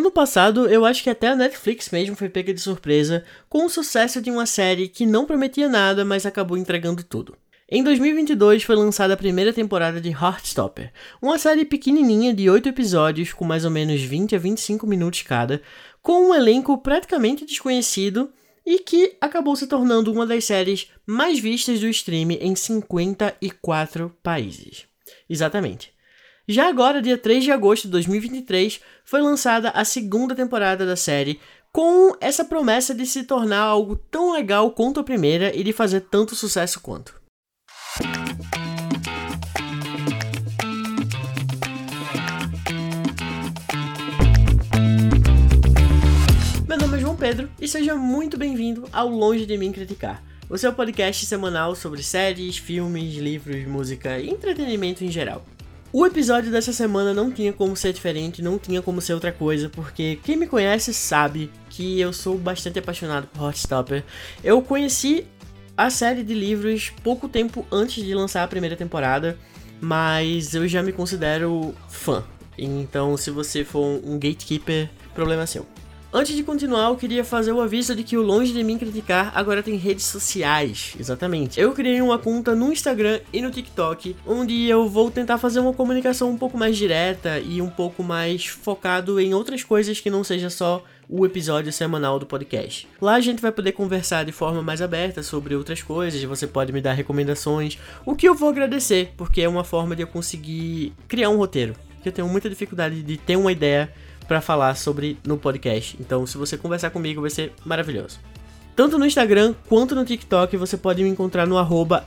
Ano passado, eu acho que até a Netflix mesmo foi pega de surpresa com o sucesso de uma série que não prometia nada, mas acabou entregando tudo. Em 2022 foi lançada a primeira temporada de Heartstopper, uma série pequenininha de 8 episódios com mais ou menos 20 a 25 minutos cada, com um elenco praticamente desconhecido e que acabou se tornando uma das séries mais vistas do stream em 54 países. Exatamente. Já agora, dia 3 de agosto de 2023, foi lançada a segunda temporada da série, com essa promessa de se tornar algo tão legal quanto a primeira e de fazer tanto sucesso quanto. Meu nome é João Pedro e seja muito bem-vindo ao Longe de Mim Criticar. O seu podcast semanal sobre séries, filmes, livros, música e entretenimento em geral. O episódio dessa semana não tinha como ser diferente, não tinha como ser outra coisa, porque quem me conhece sabe que eu sou bastante apaixonado por Hotstopper. Eu conheci a série de livros pouco tempo antes de lançar a primeira temporada, mas eu já me considero fã. Então, se você for um gatekeeper, problema seu. Antes de continuar, eu queria fazer o aviso de que o Longe de Mim Criticar agora tem redes sociais. Exatamente. Eu criei uma conta no Instagram e no TikTok, onde eu vou tentar fazer uma comunicação um pouco mais direta e um pouco mais focado em outras coisas que não seja só o episódio semanal do podcast. Lá a gente vai poder conversar de forma mais aberta sobre outras coisas, você pode me dar recomendações, o que eu vou agradecer, porque é uma forma de eu conseguir criar um roteiro. Eu tenho muita dificuldade de ter uma ideia para falar sobre no podcast. Então, se você conversar comigo, vai ser maravilhoso. Tanto no Instagram quanto no TikTok, você pode me encontrar no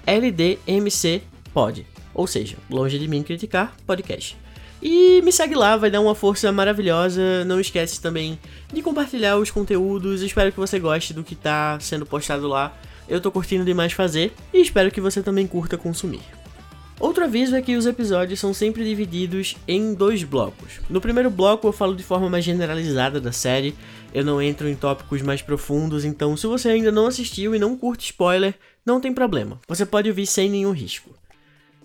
LDMCPod. Ou seja, longe de mim criticar, podcast. E me segue lá, vai dar uma força maravilhosa. Não esquece também de compartilhar os conteúdos. Espero que você goste do que está sendo postado lá. Eu tô curtindo demais fazer e espero que você também curta consumir. Outro aviso é que os episódios são sempre divididos em dois blocos. No primeiro bloco eu falo de forma mais generalizada da série, eu não entro em tópicos mais profundos, então se você ainda não assistiu e não curte spoiler, não tem problema, você pode ouvir sem nenhum risco.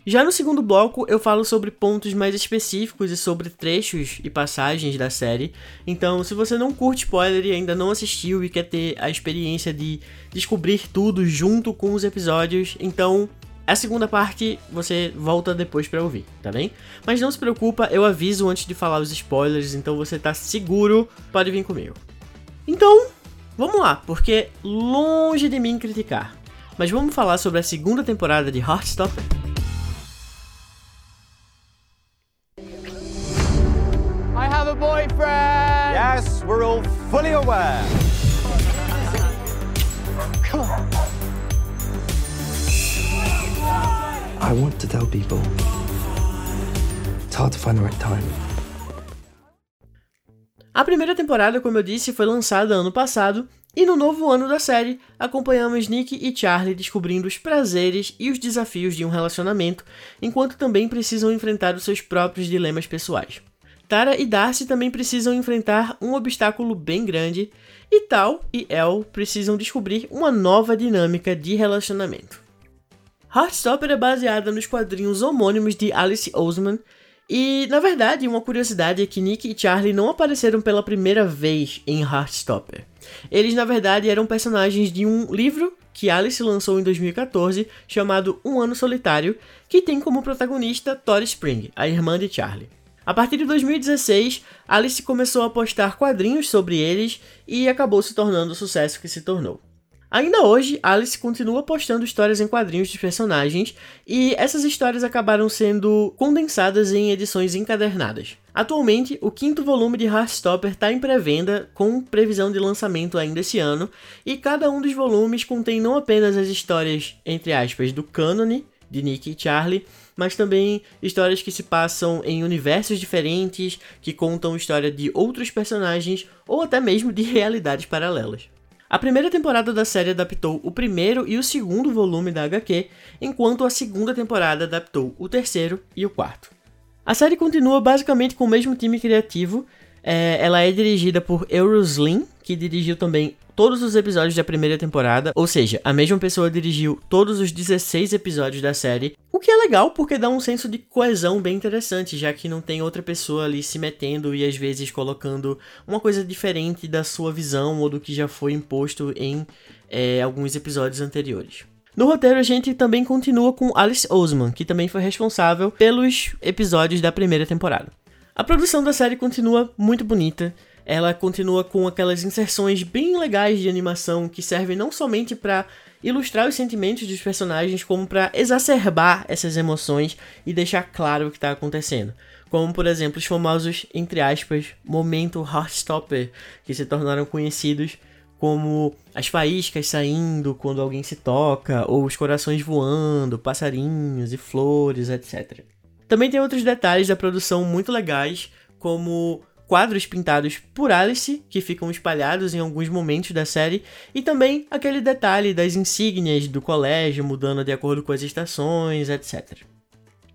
Já no segundo bloco eu falo sobre pontos mais específicos e sobre trechos e passagens da série, então se você não curte spoiler e ainda não assistiu e quer ter a experiência de descobrir tudo junto com os episódios, então a segunda parte você volta depois para ouvir, tá bem? Mas não se preocupa, eu aviso antes de falar os spoilers, então você tá seguro, pode vir comigo. Então, vamos lá, porque longe de mim criticar. Mas vamos falar sobre a segunda temporada de Heartstopper? I have a boyfriend! Yes, we're all fully aware. Come on. To tell people. It's hard to find the right time. A primeira temporada, como eu disse, foi lançada ano passado, e no novo ano da série, acompanhamos Nick e Charlie descobrindo os prazeres e os desafios de um relacionamento, enquanto também precisam enfrentar os seus próprios dilemas pessoais. Tara e Darcy também precisam enfrentar um obstáculo bem grande, e Tal e El precisam descobrir uma nova dinâmica de relacionamento. Heartstopper é baseada nos quadrinhos homônimos de Alice Oseman, e na verdade, uma curiosidade é que Nick e Charlie não apareceram pela primeira vez em Heartstopper. Eles na verdade eram personagens de um livro que Alice lançou em 2014 chamado Um Ano Solitário, que tem como protagonista Tori Spring, a irmã de Charlie. A partir de 2016, Alice começou a postar quadrinhos sobre eles e acabou se tornando o sucesso que se tornou. Ainda hoje, Alice continua postando histórias em quadrinhos de personagens, e essas histórias acabaram sendo condensadas em edições encadernadas. Atualmente, o quinto volume de Heartstopper está em pré-venda, com previsão de lançamento ainda esse ano, e cada um dos volumes contém não apenas as histórias, entre aspas, do cânone, de Nick e Charlie, mas também histórias que se passam em universos diferentes, que contam história de outros personagens ou até mesmo de realidades paralelas. A primeira temporada da série adaptou o primeiro e o segundo volume da HQ, enquanto a segunda temporada adaptou o terceiro e o quarto. A série continua basicamente com o mesmo time criativo, É, ela é dirigida por Euroslim, que dirigiu também todos os episódios da primeira temporada, ou seja, a mesma pessoa dirigiu todos os 16 episódios da série, o que é legal porque dá um senso de coesão bem interessante, já que não tem outra pessoa ali se metendo e às vezes colocando uma coisa diferente da sua visão ou do que já foi imposto em é, alguns episódios anteriores. No roteiro, a gente também continua com Alice Oseman, que também foi responsável pelos episódios da primeira temporada. A produção da série continua muito bonita, ela continua com aquelas inserções bem legais de animação que servem não somente para ilustrar os sentimentos dos personagens, como para exacerbar essas emoções e deixar claro o que está acontecendo. Como, por exemplo, os famosos, entre aspas, momento Heartstopper, que se tornaram conhecidos como as faíscas saindo quando alguém se toca, ou os corações voando, passarinhos e flores, etc. Também tem outros detalhes da produção muito legais, como quadros pintados por Alice, que ficam espalhados em alguns momentos da série, e também aquele detalhe das insígnias do colégio mudando de acordo com as estações, etc.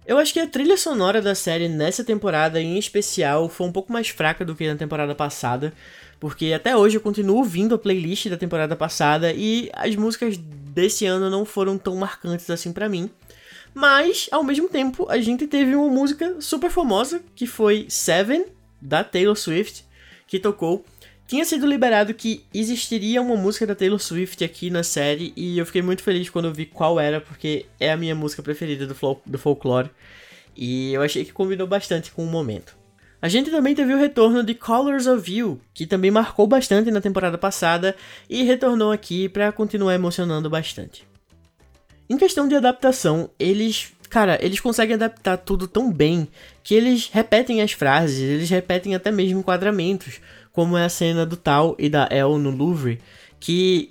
Eu acho que a trilha sonora da série nessa temporada em especial foi um pouco mais fraca do que na temporada passada, porque até hoje eu continuo ouvindo a playlist da temporada passada e as músicas desse ano não foram tão marcantes assim para mim. Mas, ao mesmo tempo, a gente teve uma música super famosa que foi Seven, da Taylor Swift que tocou. Tinha sido liberado que existiria uma música da Taylor Swift aqui na série e eu fiquei muito feliz quando eu vi qual era, porque é a minha música preferida do, do folclore e eu achei que combinou bastante com o momento. A gente também teve o retorno de Colors of You, que também marcou bastante na temporada passada e retornou aqui para continuar emocionando bastante. Em questão de adaptação, eles Cara, eles conseguem adaptar tudo tão bem que eles repetem as frases, eles repetem até mesmo enquadramentos, como é a cena do Tal e da El no Louvre, que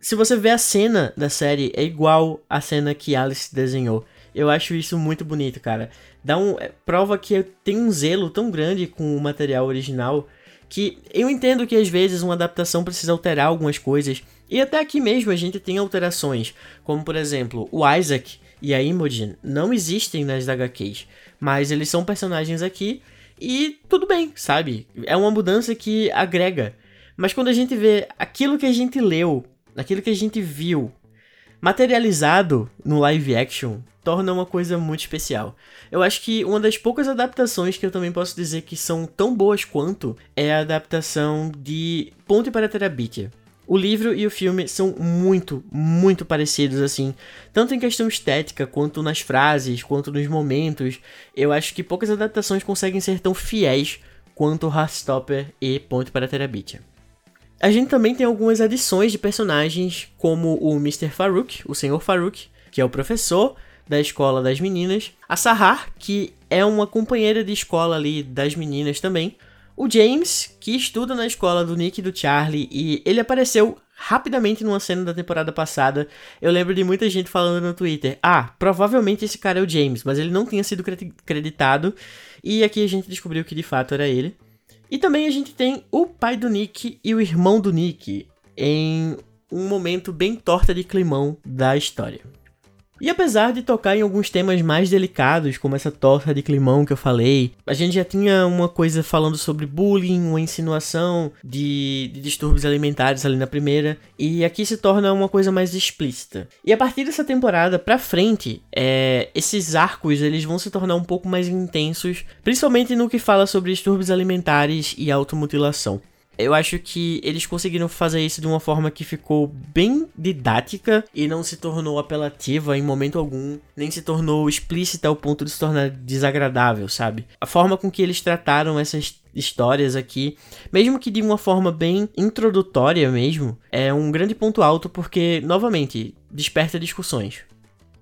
se você vê a cena da série é igual à cena que Alice desenhou. Eu acho isso muito bonito, cara. Dá um é, prova que tem um zelo tão grande com o material original que eu entendo que às vezes uma adaptação precisa alterar algumas coisas. E até aqui mesmo a gente tem alterações, como por exemplo, o Isaac e a Imogen não existem nas HQs, mas eles são personagens aqui e tudo bem, sabe? É uma mudança que agrega. Mas quando a gente vê aquilo que a gente leu, aquilo que a gente viu, materializado no live action, torna uma coisa muito especial. Eu acho que uma das poucas adaptações que eu também posso dizer que são tão boas quanto é a adaptação de Ponte para Terabitia. O livro e o filme são muito, muito parecidos, assim. Tanto em questão estética, quanto nas frases, quanto nos momentos. Eu acho que poucas adaptações conseguem ser tão fiéis quanto Heartstopper e Ponte para Terabitia. A gente também tem algumas adições de personagens, como o Mr. Farouk, o Senhor Farouk, que é o professor da escola das meninas, a Sahar, que é uma companheira de escola ali das meninas também, o James, que estuda na escola do Nick e do Charlie, e ele apareceu rapidamente numa cena da temporada passada. Eu lembro de muita gente falando no Twitter: ah, provavelmente esse cara é o James, mas ele não tinha sido creditado. E aqui a gente descobriu que de fato era ele. E também a gente tem o pai do Nick e o irmão do Nick em um momento bem torta de climão da história. E apesar de tocar em alguns temas mais delicados, como essa torta de climão que eu falei, a gente já tinha uma coisa falando sobre bullying, uma insinuação de, de distúrbios alimentares ali na primeira, e aqui se torna uma coisa mais explícita. E a partir dessa temporada pra frente, é, esses arcos eles vão se tornar um pouco mais intensos, principalmente no que fala sobre distúrbios alimentares e automutilação eu acho que eles conseguiram fazer isso de uma forma que ficou bem didática e não se tornou apelativa em momento algum, nem se tornou explícita ao ponto de se tornar desagradável, sabe? A forma com que eles trataram essas histórias aqui, mesmo que de uma forma bem introdutória mesmo, é um grande ponto alto porque, novamente, desperta discussões.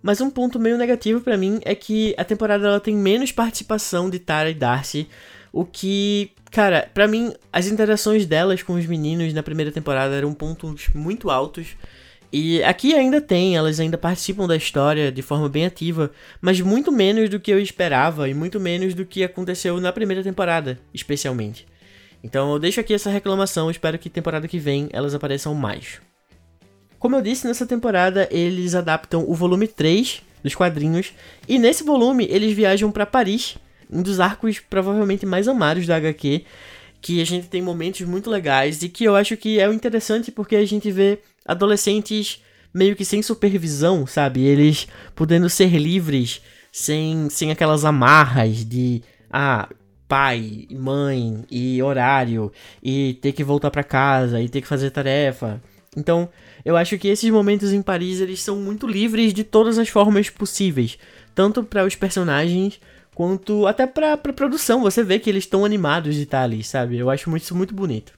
Mas um ponto meio negativo para mim é que a temporada ela tem menos participação de Tara e Darcy, o que Cara, para mim, as interações delas com os meninos na primeira temporada eram pontos muito altos. E aqui ainda tem, elas ainda participam da história de forma bem ativa, mas muito menos do que eu esperava e muito menos do que aconteceu na primeira temporada, especialmente. Então eu deixo aqui essa reclamação, espero que temporada que vem elas apareçam mais. Como eu disse, nessa temporada eles adaptam o volume 3 dos quadrinhos, e nesse volume eles viajam para Paris um dos arcos provavelmente mais amados da HQ, que a gente tem momentos muito legais e que eu acho que é interessante porque a gente vê adolescentes meio que sem supervisão, sabe? Eles podendo ser livres sem, sem aquelas amarras de ah, pai, mãe e horário e ter que voltar para casa e ter que fazer tarefa. Então, eu acho que esses momentos em Paris eles são muito livres de todas as formas possíveis, tanto para os personagens quanto até pra, pra produção. Você vê que eles estão animados de estar ali, sabe? Eu acho isso muito bonito.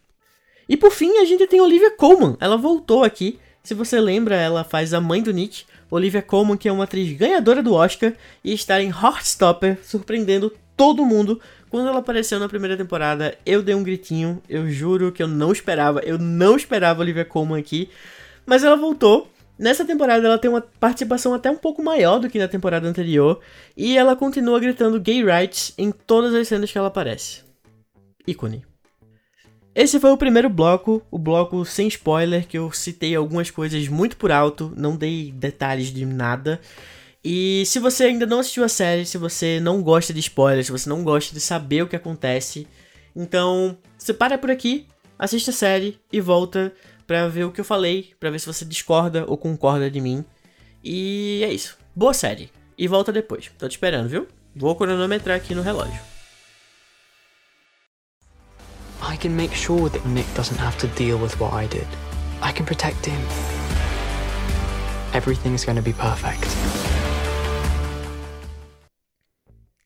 E por fim, a gente tem Olivia Colman. Ela voltou aqui. Se você lembra, ela faz a mãe do Nick. Olivia Colman, que é uma atriz ganhadora do Oscar e está em Heartstopper, surpreendendo todo mundo. Quando ela apareceu na primeira temporada, eu dei um gritinho. Eu juro que eu não esperava. Eu não esperava Olivia Colman aqui. Mas ela voltou. Nessa temporada ela tem uma participação até um pouco maior do que na temporada anterior, e ela continua gritando gay rights em todas as cenas que ela aparece. Ícone. Esse foi o primeiro bloco, o bloco sem spoiler, que eu citei algumas coisas muito por alto, não dei detalhes de nada. E se você ainda não assistiu a série, se você não gosta de spoilers, se você não gosta de saber o que acontece, então você para por aqui, assiste a série e volta para ver o que eu falei, para ver se você discorda ou concorda de mim. E é isso. Boa série. E volta depois. Tô te esperando, viu? Vou cronometrar aqui no relógio. I can make sure that Nick doesn't have to deal with what I did. I can protect him. Everything's going to be perfect.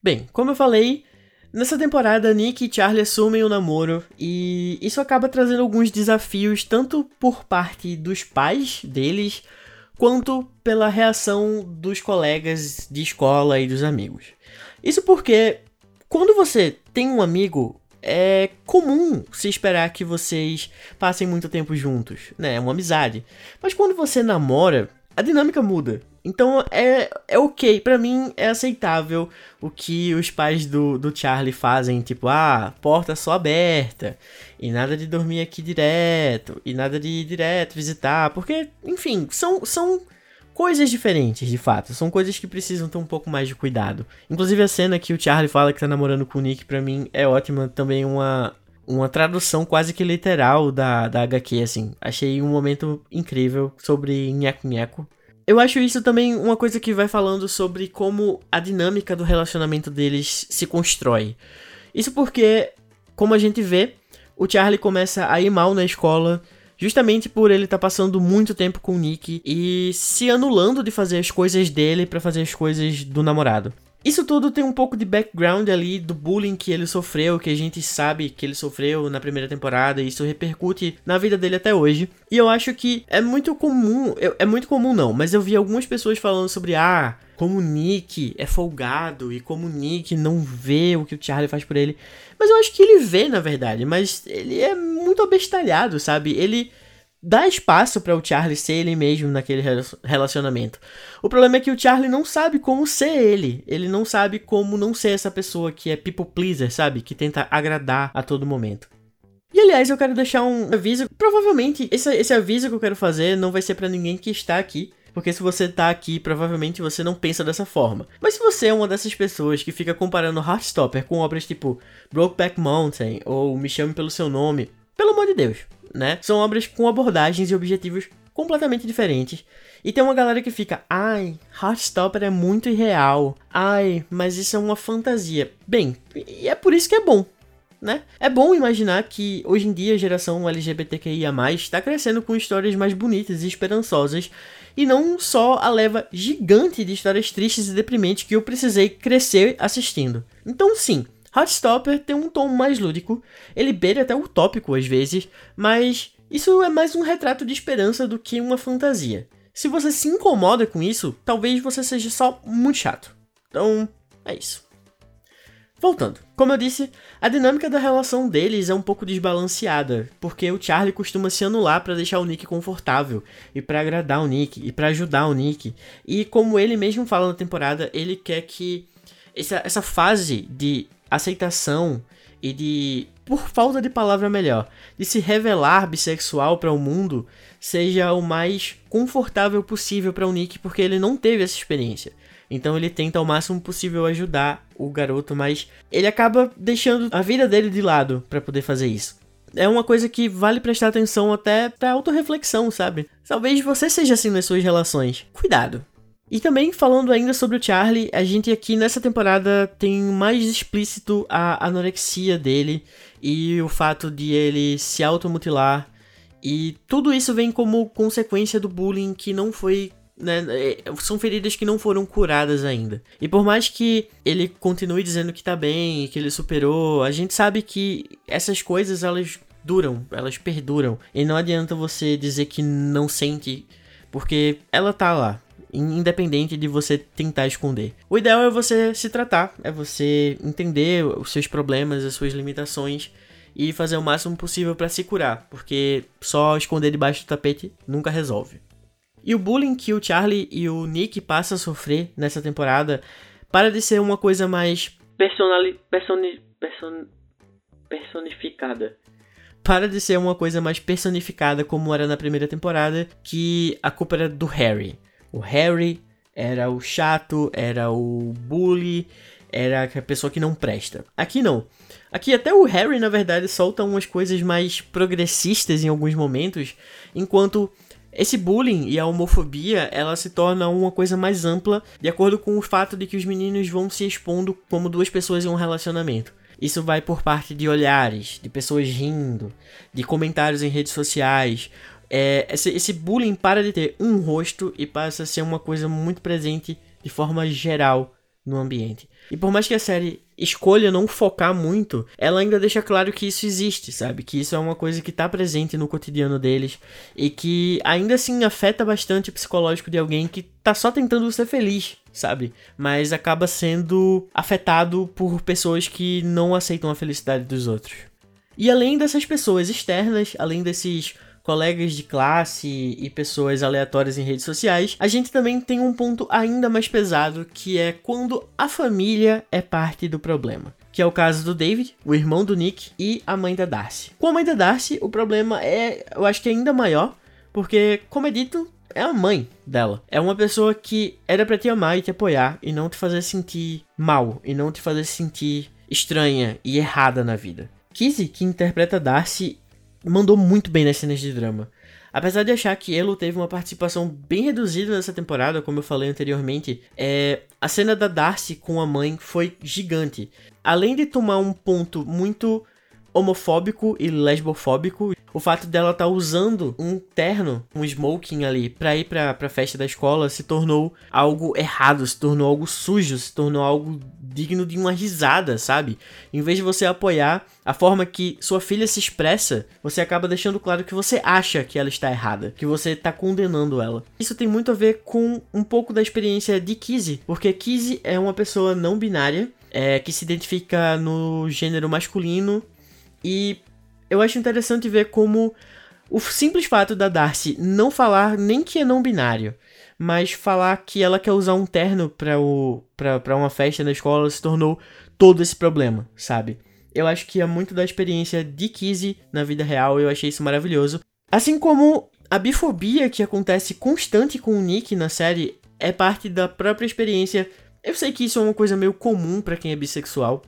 Bem, como eu falei, Nessa temporada, Nick e Charlie assumem o namoro e isso acaba trazendo alguns desafios tanto por parte dos pais deles quanto pela reação dos colegas de escola e dos amigos. Isso porque quando você tem um amigo, é comum se esperar que vocês passem muito tempo juntos, né? É uma amizade. Mas quando você namora, a dinâmica muda. Então é, é ok, para mim é aceitável o que os pais do, do Charlie fazem, tipo, ah, porta só aberta, e nada de dormir aqui direto, e nada de ir direto visitar, porque, enfim, são, são coisas diferentes, de fato, são coisas que precisam ter um pouco mais de cuidado. Inclusive a cena que o Charlie fala que tá namorando com o Nick, pra mim é ótima, também uma, uma tradução quase que literal da, da HQ, assim. Achei um momento incrível sobre Nheco Nheco. Eu acho isso também uma coisa que vai falando sobre como a dinâmica do relacionamento deles se constrói. Isso porque, como a gente vê, o Charlie começa a ir mal na escola, justamente por ele estar tá passando muito tempo com o Nick e se anulando de fazer as coisas dele para fazer as coisas do namorado. Isso tudo tem um pouco de background ali do bullying que ele sofreu, que a gente sabe que ele sofreu na primeira temporada, e isso repercute na vida dele até hoje. E eu acho que é muito comum, é muito comum não, mas eu vi algumas pessoas falando sobre ah, como o Nick é folgado e como o Nick não vê o que o Charlie faz por ele. Mas eu acho que ele vê, na verdade, mas ele é muito abestalhado, sabe? Ele dá espaço para o Charlie ser ele mesmo naquele relacionamento. O problema é que o Charlie não sabe como ser ele. Ele não sabe como não ser essa pessoa que é people pleaser, sabe? Que tenta agradar a todo momento. E aliás, eu quero deixar um aviso. Provavelmente, esse, esse aviso que eu quero fazer não vai ser para ninguém que está aqui. Porque se você tá aqui, provavelmente você não pensa dessa forma. Mas se você é uma dessas pessoas que fica comparando Heartstopper com obras tipo Brokeback Mountain ou Me Chame Pelo Seu Nome, pelo amor de Deus, né? São obras com abordagens e objetivos completamente diferentes. E tem uma galera que fica, ai, Heartstopper é muito irreal. Ai, mas isso é uma fantasia. Bem, e é por isso que é bom, né? É bom imaginar que hoje em dia a geração LGBTQIA+, está crescendo com histórias mais bonitas e esperançosas, e não só a leva gigante de histórias tristes e deprimentes que eu precisei crescer assistindo. Então sim, Heartstopper tem um tom mais lúdico, ele beira até utópico às vezes, mas isso é mais um retrato de esperança do que uma fantasia. Se você se incomoda com isso, talvez você seja só muito chato. Então, é isso. Voltando, como eu disse, a dinâmica da relação deles é um pouco desbalanceada, porque o Charlie costuma se anular para deixar o Nick confortável e para agradar o Nick e para ajudar o Nick. E como ele mesmo fala na temporada, ele quer que essa, essa fase de aceitação e de, por falta de palavra melhor, de se revelar bissexual para o mundo seja o mais confortável possível para o Nick, porque ele não teve essa experiência. Então ele tenta ao máximo possível ajudar o garoto, mas ele acaba deixando a vida dele de lado para poder fazer isso. É uma coisa que vale prestar atenção até pra autorreflexão, sabe? Talvez você seja assim nas suas relações. Cuidado. E também falando ainda sobre o Charlie, a gente aqui nessa temporada tem mais explícito a anorexia dele e o fato de ele se automutilar. E tudo isso vem como consequência do bullying que não foi né, é, são feridas que não foram curadas ainda. E por mais que ele continue dizendo que tá bem, que ele superou, a gente sabe que essas coisas elas duram, elas perduram. E não adianta você dizer que não sente, porque ela tá lá, independente de você tentar esconder. O ideal é você se tratar, é você entender os seus problemas, as suas limitações e fazer o máximo possível para se curar, porque só esconder debaixo do tapete nunca resolve. E o bullying que o Charlie e o Nick passam a sofrer nessa temporada para de ser uma coisa mais personali personi person personificada. Para de ser uma coisa mais personificada como era na primeira temporada, que a culpa era do Harry. O Harry era o chato, era o bully, era a pessoa que não presta. Aqui não. Aqui até o Harry, na verdade, solta umas coisas mais progressistas em alguns momentos, enquanto esse bullying e a homofobia, ela se torna uma coisa mais ampla de acordo com o fato de que os meninos vão se expondo como duas pessoas em um relacionamento. Isso vai por parte de olhares, de pessoas rindo, de comentários em redes sociais. É, esse, esse bullying para de ter um rosto e passa a ser uma coisa muito presente de forma geral no ambiente. E por mais que a série escolha não focar muito, ela ainda deixa claro que isso existe, sabe? Que isso é uma coisa que está presente no cotidiano deles e que ainda assim afeta bastante o psicológico de alguém que tá só tentando ser feliz, sabe? Mas acaba sendo afetado por pessoas que não aceitam a felicidade dos outros. E além dessas pessoas externas, além desses colegas de classe e pessoas aleatórias em redes sociais, a gente também tem um ponto ainda mais pesado que é quando a família é parte do problema. Que é o caso do David, o irmão do Nick e a mãe da Darcy. Com a mãe da Darcy, o problema é, eu acho que é ainda maior, porque, como é dito, é a mãe dela. É uma pessoa que era para te amar e te apoiar e não te fazer sentir mal e não te fazer sentir estranha e errada na vida. Kizzy, que interpreta Darcy, mandou muito bem nas cenas de drama. Apesar de achar que Elo teve uma participação bem reduzida nessa temporada, como eu falei anteriormente, é, a cena da Darcy com a mãe foi gigante. Além de tomar um ponto muito homofóbico e lesbofóbico. O fato dela estar tá usando um terno, um smoking ali, pra ir pra, pra festa da escola se tornou algo errado, se tornou algo sujo, se tornou algo digno de uma risada, sabe? Em vez de você apoiar a forma que sua filha se expressa, você acaba deixando claro que você acha que ela está errada, que você está condenando ela. Isso tem muito a ver com um pouco da experiência de Kizzy, porque Kizzy é uma pessoa não binária, é, que se identifica no gênero masculino e eu acho interessante ver como o simples fato da Darcy não falar nem que é não binário, mas falar que ela quer usar um terno para o para uma festa na escola se tornou todo esse problema, sabe? Eu acho que é muito da experiência de Kizzy na vida real, eu achei isso maravilhoso. Assim como a bifobia que acontece constante com o Nick na série é parte da própria experiência. Eu sei que isso é uma coisa meio comum para quem é bissexual.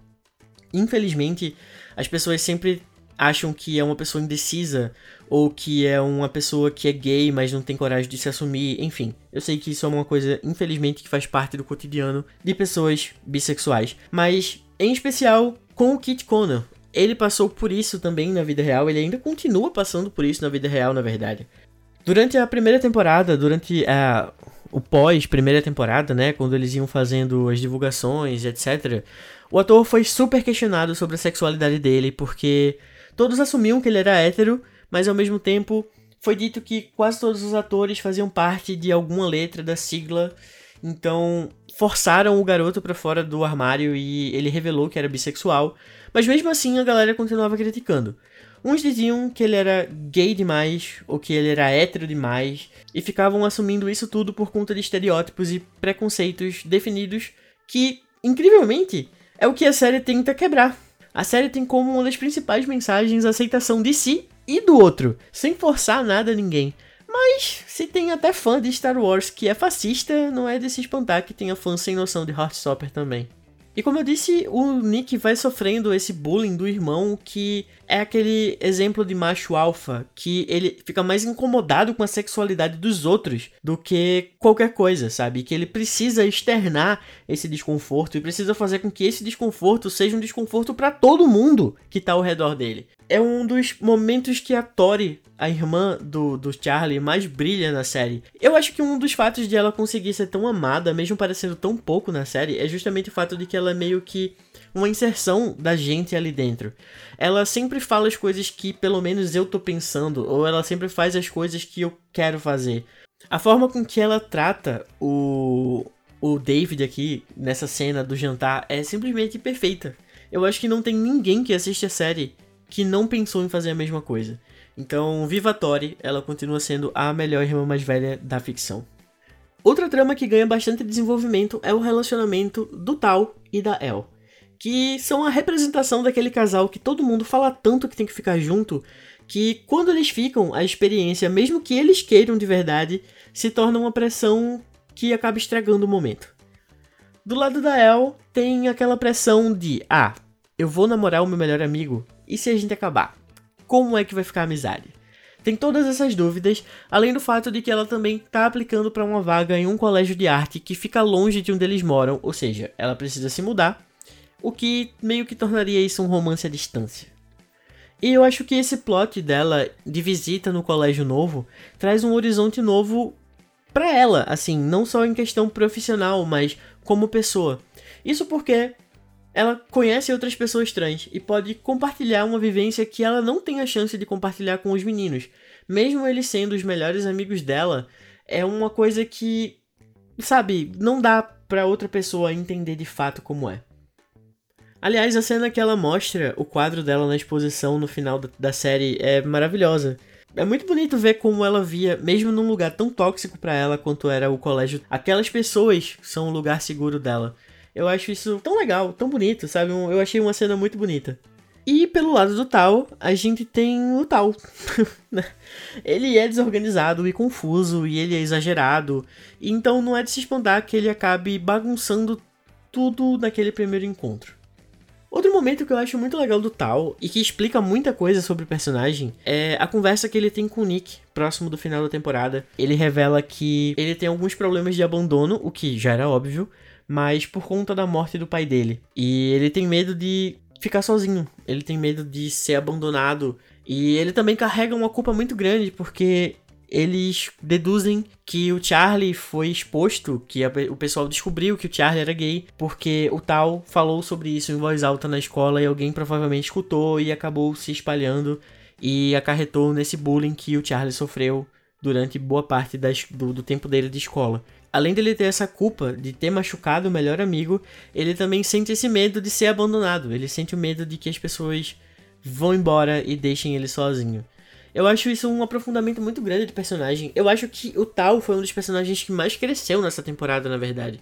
Infelizmente, as pessoas sempre acham que é uma pessoa indecisa ou que é uma pessoa que é gay, mas não tem coragem de se assumir, enfim. Eu sei que isso é uma coisa, infelizmente, que faz parte do cotidiano de pessoas bissexuais, mas em especial com o Kit Connor. Ele passou por isso também na vida real, ele ainda continua passando por isso na vida real, na verdade. Durante a primeira temporada, durante a, o pós primeira temporada, né, quando eles iam fazendo as divulgações, etc, o ator foi super questionado sobre a sexualidade dele, porque todos assumiam que ele era hétero, mas ao mesmo tempo foi dito que quase todos os atores faziam parte de alguma letra da sigla, então forçaram o garoto para fora do armário e ele revelou que era bissexual, mas mesmo assim a galera continuava criticando. Uns diziam que ele era gay demais ou que ele era hétero demais e ficavam assumindo isso tudo por conta de estereótipos e preconceitos definidos que, incrivelmente, é o que a série tenta quebrar. A série tem como uma das principais mensagens a aceitação de si e do outro, sem forçar nada a ninguém. Mas se tem até fã de Star Wars que é fascista, não é de se espantar que tenha fã sem noção de Heartstopper também. E como eu disse, o Nick vai sofrendo esse bullying do irmão que é aquele exemplo de macho alfa que ele fica mais incomodado com a sexualidade dos outros do que qualquer coisa, sabe? Que ele precisa externar esse desconforto e precisa fazer com que esse desconforto seja um desconforto para todo mundo que tá ao redor dele. É um dos momentos que a Tori a irmã do, do Charlie mais brilha na série. Eu acho que um dos fatos de ela conseguir ser tão amada, mesmo parecendo tão pouco na série, é justamente o fato de que ela é meio que uma inserção da gente ali dentro. Ela sempre fala as coisas que pelo menos eu tô pensando, ou ela sempre faz as coisas que eu quero fazer. A forma com que ela trata o, o David aqui nessa cena do jantar é simplesmente perfeita. Eu acho que não tem ninguém que assiste a série que não pensou em fazer a mesma coisa. Então, viva Tori, ela continua sendo a melhor irmã mais velha da ficção. Outra trama que ganha bastante desenvolvimento é o relacionamento do Tal e da El, que são a representação daquele casal que todo mundo fala tanto que tem que ficar junto, que quando eles ficam, a experiência, mesmo que eles queiram de verdade, se torna uma pressão que acaba estragando o momento. Do lado da El, tem aquela pressão de: ah, eu vou namorar o meu melhor amigo, e se a gente acabar? como é que vai ficar a amizade? Tem todas essas dúvidas, além do fato de que ela também está aplicando para uma vaga em um colégio de arte que fica longe de onde eles moram, ou seja, ela precisa se mudar, o que meio que tornaria isso um romance à distância. E eu acho que esse plot dela de visita no colégio novo traz um horizonte novo para ela, assim, não só em questão profissional, mas como pessoa. Isso porque ela conhece outras pessoas trans e pode compartilhar uma vivência que ela não tem a chance de compartilhar com os meninos. Mesmo eles sendo os melhores amigos dela, é uma coisa que, sabe, não dá para outra pessoa entender de fato como é. Aliás, a cena que ela mostra o quadro dela na exposição no final da série é maravilhosa. É muito bonito ver como ela via, mesmo num lugar tão tóxico para ela quanto era o colégio, aquelas pessoas são o lugar seguro dela. Eu acho isso tão legal, tão bonito, sabe? Eu achei uma cena muito bonita. E pelo lado do Tal, a gente tem o Tal. Né? ele é desorganizado e confuso, e ele é exagerado. Então não é de se espantar que ele acabe bagunçando tudo naquele primeiro encontro. Outro momento que eu acho muito legal do Tal e que explica muita coisa sobre o personagem é a conversa que ele tem com o Nick próximo do final da temporada. Ele revela que ele tem alguns problemas de abandono, o que já era óbvio, mas por conta da morte do pai dele. E ele tem medo de ficar sozinho, ele tem medo de ser abandonado. E ele também carrega uma culpa muito grande porque eles deduzem que o Charlie foi exposto, que a, o pessoal descobriu que o Charlie era gay, porque o tal falou sobre isso em voz alta na escola e alguém provavelmente escutou e acabou se espalhando e acarretou nesse bullying que o Charlie sofreu durante boa parte das, do, do tempo dele de escola além dele ter essa culpa de ter machucado o melhor amigo, ele também sente esse medo de ser abandonado. Ele sente o medo de que as pessoas vão embora e deixem ele sozinho. Eu acho isso um aprofundamento muito grande de personagem. Eu acho que o Tal foi um dos personagens que mais cresceu nessa temporada, na verdade.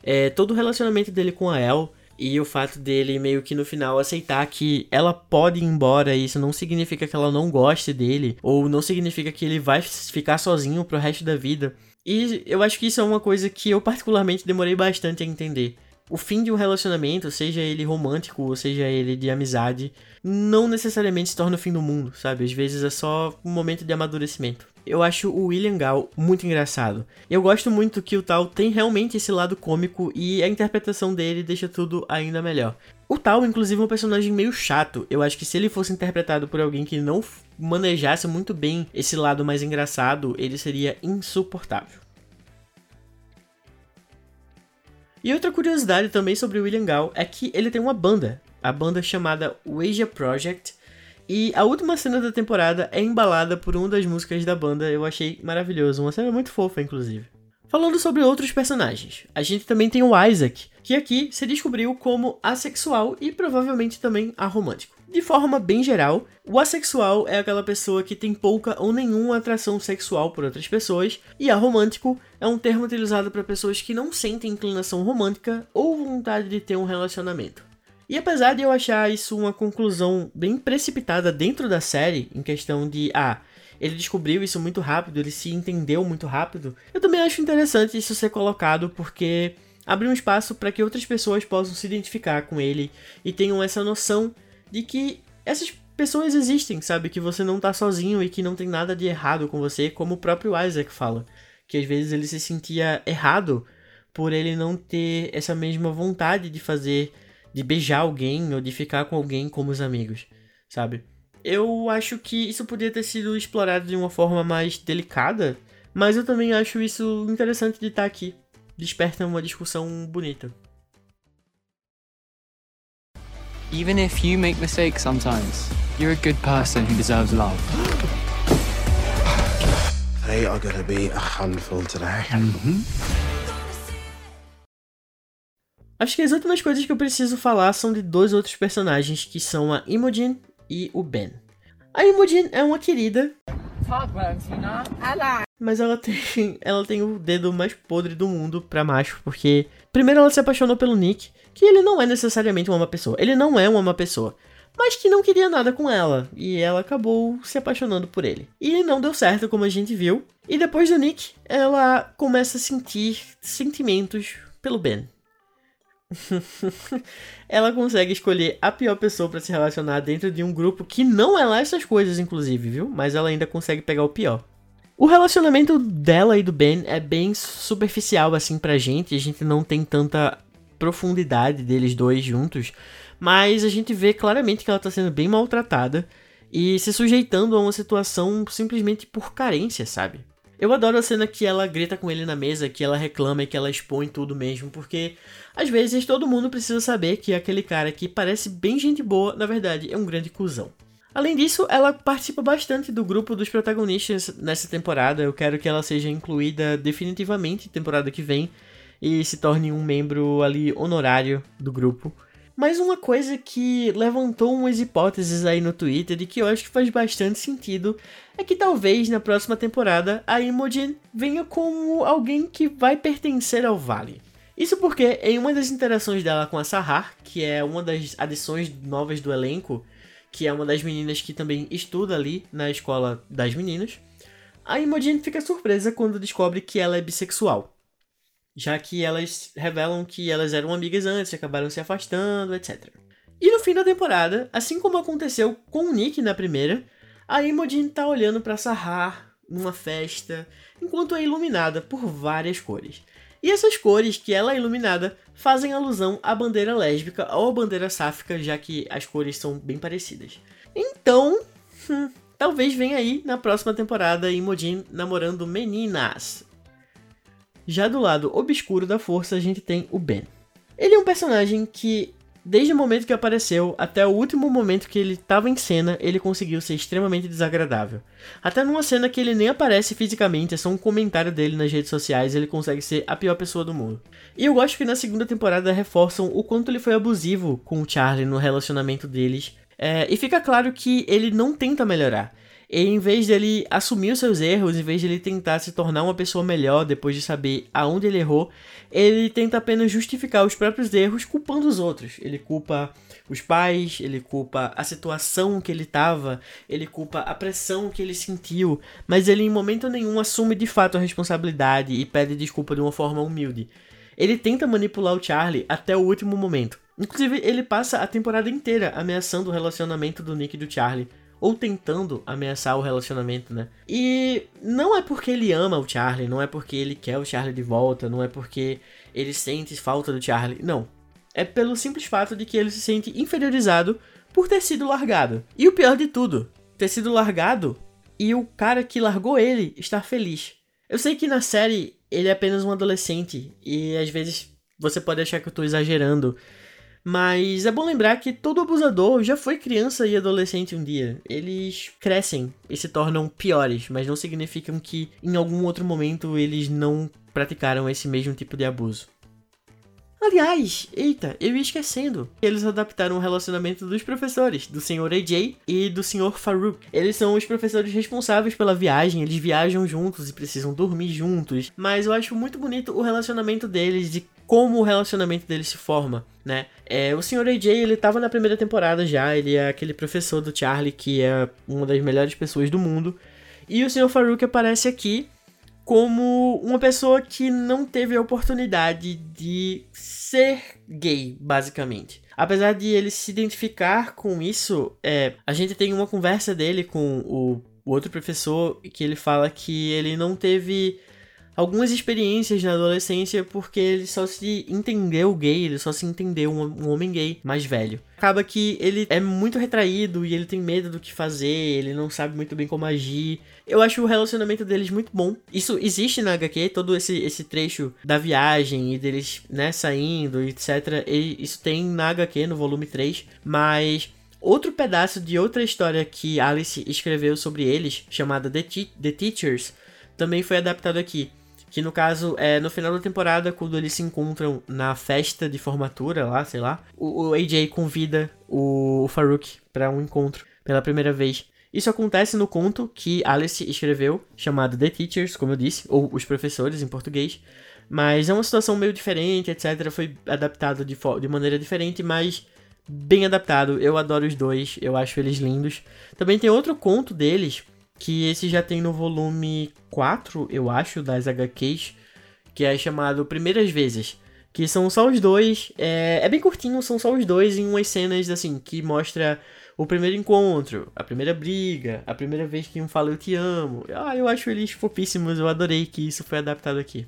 É, todo o relacionamento dele com a El e o fato dele meio que no final aceitar que ela pode ir embora e isso não significa que ela não goste dele, ou não significa que ele vai ficar sozinho pro resto da vida. E eu acho que isso é uma coisa que eu particularmente demorei bastante a entender. O fim de um relacionamento, seja ele romântico ou seja ele de amizade, não necessariamente se torna o fim do mundo, sabe? Às vezes é só um momento de amadurecimento. Eu acho o William Gall muito engraçado. Eu gosto muito que o Tal tem realmente esse lado cômico e a interpretação dele deixa tudo ainda melhor. O Tal, inclusive, é um personagem meio chato. Eu acho que se ele fosse interpretado por alguém que não manejasse muito bem esse lado mais engraçado, ele seria insuportável. E outra curiosidade também sobre William Gall é que ele tem uma banda, a banda chamada Ouija Project, e a última cena da temporada é embalada por uma das músicas da banda, eu achei maravilhoso, uma cena muito fofa, inclusive. Falando sobre outros personagens, a gente também tem o Isaac, que aqui se descobriu como assexual e provavelmente também aromântico. De forma bem geral, o assexual é aquela pessoa que tem pouca ou nenhuma atração sexual por outras pessoas, e aromântico é um termo utilizado para pessoas que não sentem inclinação romântica ou vontade de ter um relacionamento. E apesar de eu achar isso uma conclusão bem precipitada dentro da série, em questão de, ah, ele descobriu isso muito rápido, ele se entendeu muito rápido. Eu também acho interessante isso ser colocado porque abre um espaço para que outras pessoas possam se identificar com ele e tenham essa noção de que essas pessoas existem, sabe? Que você não tá sozinho e que não tem nada de errado com você, como o próprio Isaac fala. Que às vezes ele se sentia errado por ele não ter essa mesma vontade de fazer, de beijar alguém ou de ficar com alguém como os amigos, sabe? Eu acho que isso poderia ter sido explorado de uma forma mais delicada, mas eu também acho isso interessante de estar aqui. Desperta uma discussão bonita. Even if you make mistakes sometimes, you're a good person who deserves love. They are going to be a handful today. Acho que as últimas coisas que eu preciso falar são de dois outros personagens, que são a Imogen e o Ben. A Imogen é uma querida, mas ela tem, ela tem o dedo mais podre do mundo pra macho, porque primeiro ela se apaixonou pelo Nick, que ele não é necessariamente uma má pessoa, ele não é uma má pessoa, mas que não queria nada com ela, e ela acabou se apaixonando por ele. E não deu certo, como a gente viu, e depois do Nick, ela começa a sentir sentimentos pelo Ben. ela consegue escolher a pior pessoa para se relacionar dentro de um grupo que não é lá essas coisas, inclusive, viu? Mas ela ainda consegue pegar o pior. O relacionamento dela e do Ben é bem superficial assim pra gente, a gente não tem tanta profundidade deles dois juntos, mas a gente vê claramente que ela tá sendo bem maltratada e se sujeitando a uma situação simplesmente por carência, sabe? Eu adoro a cena que ela grita com ele na mesa, que ela reclama e que ela expõe tudo mesmo, porque às vezes todo mundo precisa saber que aquele cara que parece bem gente boa, na verdade é um grande cuzão. Além disso, ela participa bastante do grupo dos protagonistas nessa temporada. Eu quero que ela seja incluída definitivamente temporada que vem e se torne um membro ali honorário do grupo. Mas uma coisa que levantou umas hipóteses aí no Twitter de que eu acho que faz bastante sentido é que talvez na próxima temporada a Imogen venha como alguém que vai pertencer ao Vale. Isso porque em uma das interações dela com a Sahar, que é uma das adições novas do elenco, que é uma das meninas que também estuda ali na escola das meninas, a Imogen fica surpresa quando descobre que ela é bissexual já que elas revelam que elas eram amigas antes, acabaram se afastando, etc. E no fim da temporada, assim como aconteceu com o Nick na primeira, a Imogen tá olhando para Sahar numa festa, enquanto é iluminada por várias cores. E essas cores que ela é iluminada fazem alusão à bandeira lésbica ou à bandeira sáfica, já que as cores são bem parecidas. Então, hum, talvez venha aí na próxima temporada Imogen namorando meninas. Já do lado obscuro da força, a gente tem o Ben. Ele é um personagem que, desde o momento que apareceu até o último momento que ele estava em cena, ele conseguiu ser extremamente desagradável. Até numa cena que ele nem aparece fisicamente, é só um comentário dele nas redes sociais, ele consegue ser a pior pessoa do mundo. E eu gosto que na segunda temporada reforçam o quanto ele foi abusivo com o Charlie no relacionamento deles. É, e fica claro que ele não tenta melhorar. E em vez dele assumir os seus erros, em vez de ele tentar se tornar uma pessoa melhor depois de saber aonde ele errou, ele tenta apenas justificar os próprios erros culpando os outros. Ele culpa os pais, ele culpa a situação que ele estava, ele culpa a pressão que ele sentiu, mas ele em momento nenhum assume de fato a responsabilidade e pede desculpa de uma forma humilde. Ele tenta manipular o Charlie até o último momento. Inclusive, ele passa a temporada inteira ameaçando o relacionamento do Nick e do Charlie ou tentando ameaçar o relacionamento, né? E não é porque ele ama o Charlie, não é porque ele quer o Charlie de volta, não é porque ele sente falta do Charlie, não. É pelo simples fato de que ele se sente inferiorizado por ter sido largado. E o pior de tudo, ter sido largado e o cara que largou ele estar feliz. Eu sei que na série ele é apenas um adolescente e às vezes você pode achar que eu tô exagerando mas é bom lembrar que todo abusador já foi criança e adolescente um dia. Eles crescem e se tornam piores, mas não significam que em algum outro momento eles não praticaram esse mesmo tipo de abuso. Aliás, eita, eu ia esquecendo. Eles adaptaram o relacionamento dos professores, do Sr. AJ e do Sr. Farouk. Eles são os professores responsáveis pela viagem, eles viajam juntos e precisam dormir juntos. Mas eu acho muito bonito o relacionamento deles, de como o relacionamento deles se forma, né? É, o Sr. AJ, ele tava na primeira temporada já, ele é aquele professor do Charlie que é uma das melhores pessoas do mundo. E o Sr. Farouk aparece aqui como uma pessoa que não teve a oportunidade de ser gay, basicamente. Apesar de ele se identificar com isso, é, a gente tem uma conversa dele com o, o outro professor que ele fala que ele não teve algumas experiências na adolescência porque ele só se entendeu gay, ele só se entendeu um, homem gay mais velho. Acaba que ele é muito retraído e ele tem medo do que fazer, ele não sabe muito bem como agir. Eu acho o relacionamento deles muito bom. Isso existe na HQ, todo esse, esse trecho da viagem e deles, né, saindo, etc. Isso tem na HQ, no volume 3, mas Outro pedaço de outra história que Alice escreveu sobre eles, chamada The, Te The Teachers, também foi adaptado aqui. Que no caso é no final da temporada, quando eles se encontram na festa de formatura lá, sei lá, o, o AJ convida o, Farouk para um encontro pela primeira vez. Isso acontece no conto que Alice escreveu, chamado The Teachers, como eu disse, ou Os Professores em português. Mas é uma situação meio diferente, etc. Foi adaptado de, de maneira diferente, mas bem adaptado. Eu adoro os dois, eu acho eles lindos. Também tem outro conto deles que esse já tem no volume 4, eu acho, das HQs, que é chamado Primeiras Vezes. Que são só os dois, é, é bem curtinho, são só os dois em umas cenas assim, que mostra o primeiro encontro, a primeira briga, a primeira vez que um fala eu te amo. Ah, eu acho eles fofíssimos, eu adorei que isso foi adaptado aqui.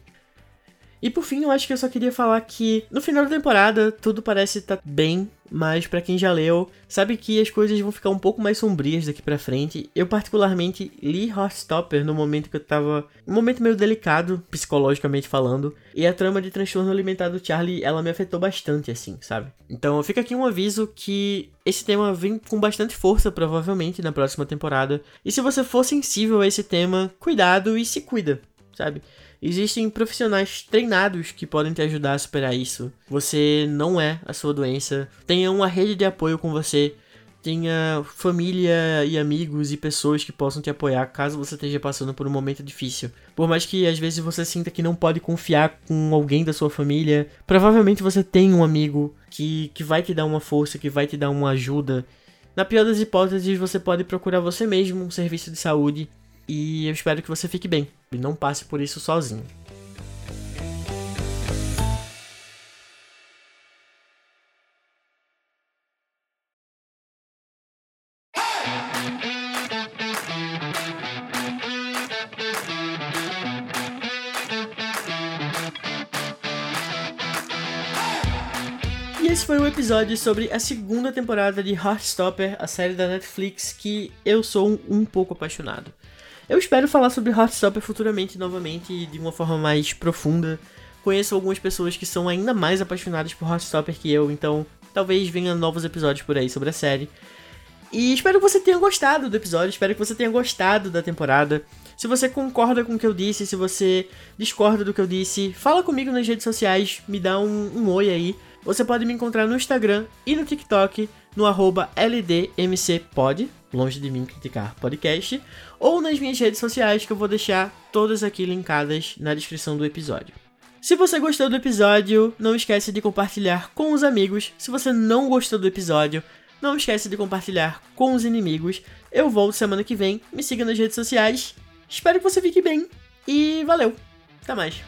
E por fim, eu acho que eu só queria falar que no final da temporada tudo parece estar tá bem, mas para quem já leu, sabe que as coisas vão ficar um pouco mais sombrias daqui para frente. Eu particularmente li Heartstopper no momento que eu tava, um momento meio delicado psicologicamente falando, e a trama de transtorno alimentar do Charlie, ela me afetou bastante assim, sabe? Então, fica aqui um aviso que esse tema vem com bastante força provavelmente na próxima temporada. E se você for sensível a esse tema, cuidado e se cuida, sabe? Existem profissionais treinados que podem te ajudar a superar isso. Você não é a sua doença. Tenha uma rede de apoio com você. Tenha família e amigos e pessoas que possam te apoiar caso você esteja passando por um momento difícil. Por mais que às vezes você sinta que não pode confiar com alguém da sua família, provavelmente você tem um amigo que, que vai te dar uma força, que vai te dar uma ajuda. Na pior das hipóteses, você pode procurar você mesmo um serviço de saúde e eu espero que você fique bem e não passe por isso sozinho. Esse foi o episódio sobre a segunda temporada de Heartstopper, a série da Netflix que eu sou um pouco apaixonado. Eu espero falar sobre Heartstopper futuramente novamente de uma forma mais profunda. Conheço algumas pessoas que são ainda mais apaixonadas por Heartstopper que eu, então talvez venham novos episódios por aí sobre a série. E espero que você tenha gostado do episódio, espero que você tenha gostado da temporada. Se você concorda com o que eu disse, se você discorda do que eu disse, fala comigo nas redes sociais, me dá um, um oi aí. Você pode me encontrar no Instagram e no TikTok no arroba LDMCPod, longe de mim criticar podcast, ou nas minhas redes sociais que eu vou deixar todas aqui linkadas na descrição do episódio. Se você gostou do episódio, não esquece de compartilhar com os amigos. Se você não gostou do episódio, não esquece de compartilhar com os inimigos. Eu volto semana que vem. Me siga nas redes sociais. Espero que você fique bem. E valeu. Até mais.